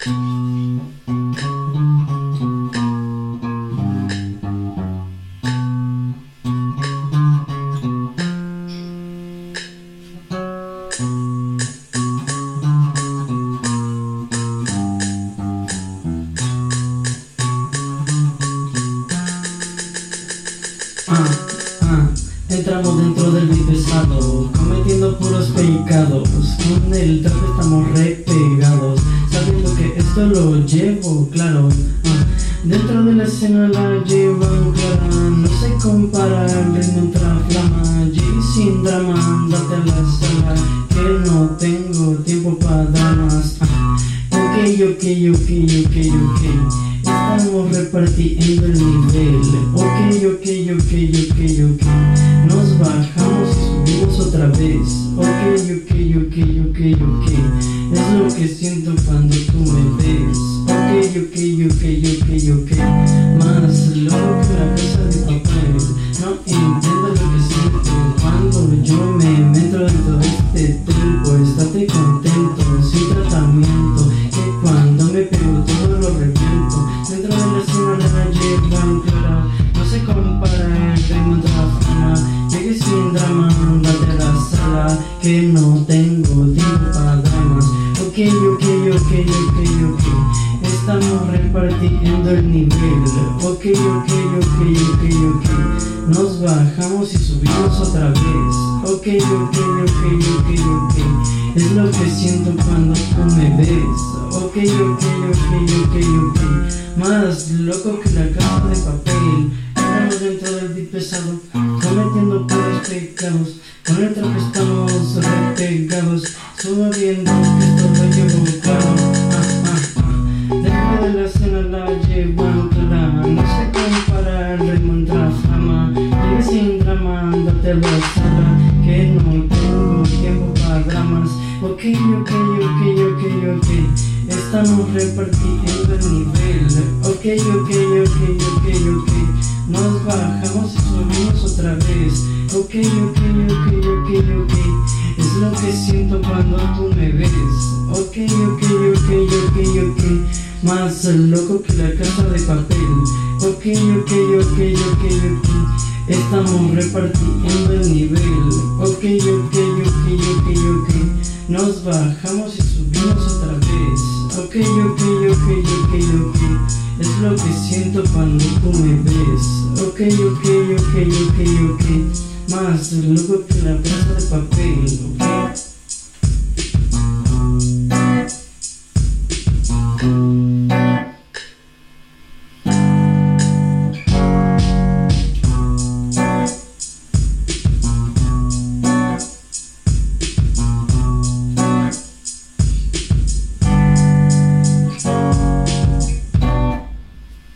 Ah, ah, entramos dentro del pesado, cometiendo puros pecados. Con el traje estamos re pegados, sabiendo que lo llevo claro. Ah, dentro de la escena la llevan clara, no se compara el ritmo flama. G sin drama, andate a la sala, que no tengo tiempo para dramas. Ah, ok, ok, ok, ok, ok. Estamos repartiendo el nivel. Ok, ok, ok, ok, ok. Nos bajamos y subimos otra vez. Ok, ok, ok, ok. Es lo que siento cuando tú me ves. Ok, ok, ok, ok, ok. Más loco que la casa de papel. No entiendo lo que siento cuando yo me meto dentro de este tiempo. Estate contento, sin tratamiento. Que cuando me pego todo lo reviento. Dentro de la escena la llevan clara No se compara el ritmo fama Llegué sin drama, andate a la sala Que no tengo ok, ok, ok, Estamos repartiendo el nivel. Ok, ok, ok, ok, ok. Nos bajamos y subimos otra vez. Ok, ok, ok, ok, ok. Es lo que siento cuando tú me ves. Ok, ok, ok, ok, ok. Más loco que la casa de papel. Estamos dentro del beat pesado Cometiendo puros pecados. Con el traje estamos repegados Subiendo clara No se compara el ritmo la fama. Llegué sin drama, andate a la sala Que no tengo tiempo para dramas. Ok, ok, ok, ok, ok. Estamos repartiendo el nivel. Ok, ok, ok, ok, ok. Nos bajamos y subimos otra vez. Ok, ok, ok, ok, ok. Es lo que siento cuando tú me ves Más loco que la casa de papel. Ok, ok, ok, ok, ok. Estamos repartiendo el nivel. Ok, ok, ok, ok, ok. Nos bajamos y subimos otra vez. Ok, ok, ok, ok, ok. Es lo que siento cuando tú me ves. Ok, ok, ok, ok, ok. Más loco que la casa de papel Mm-hmm.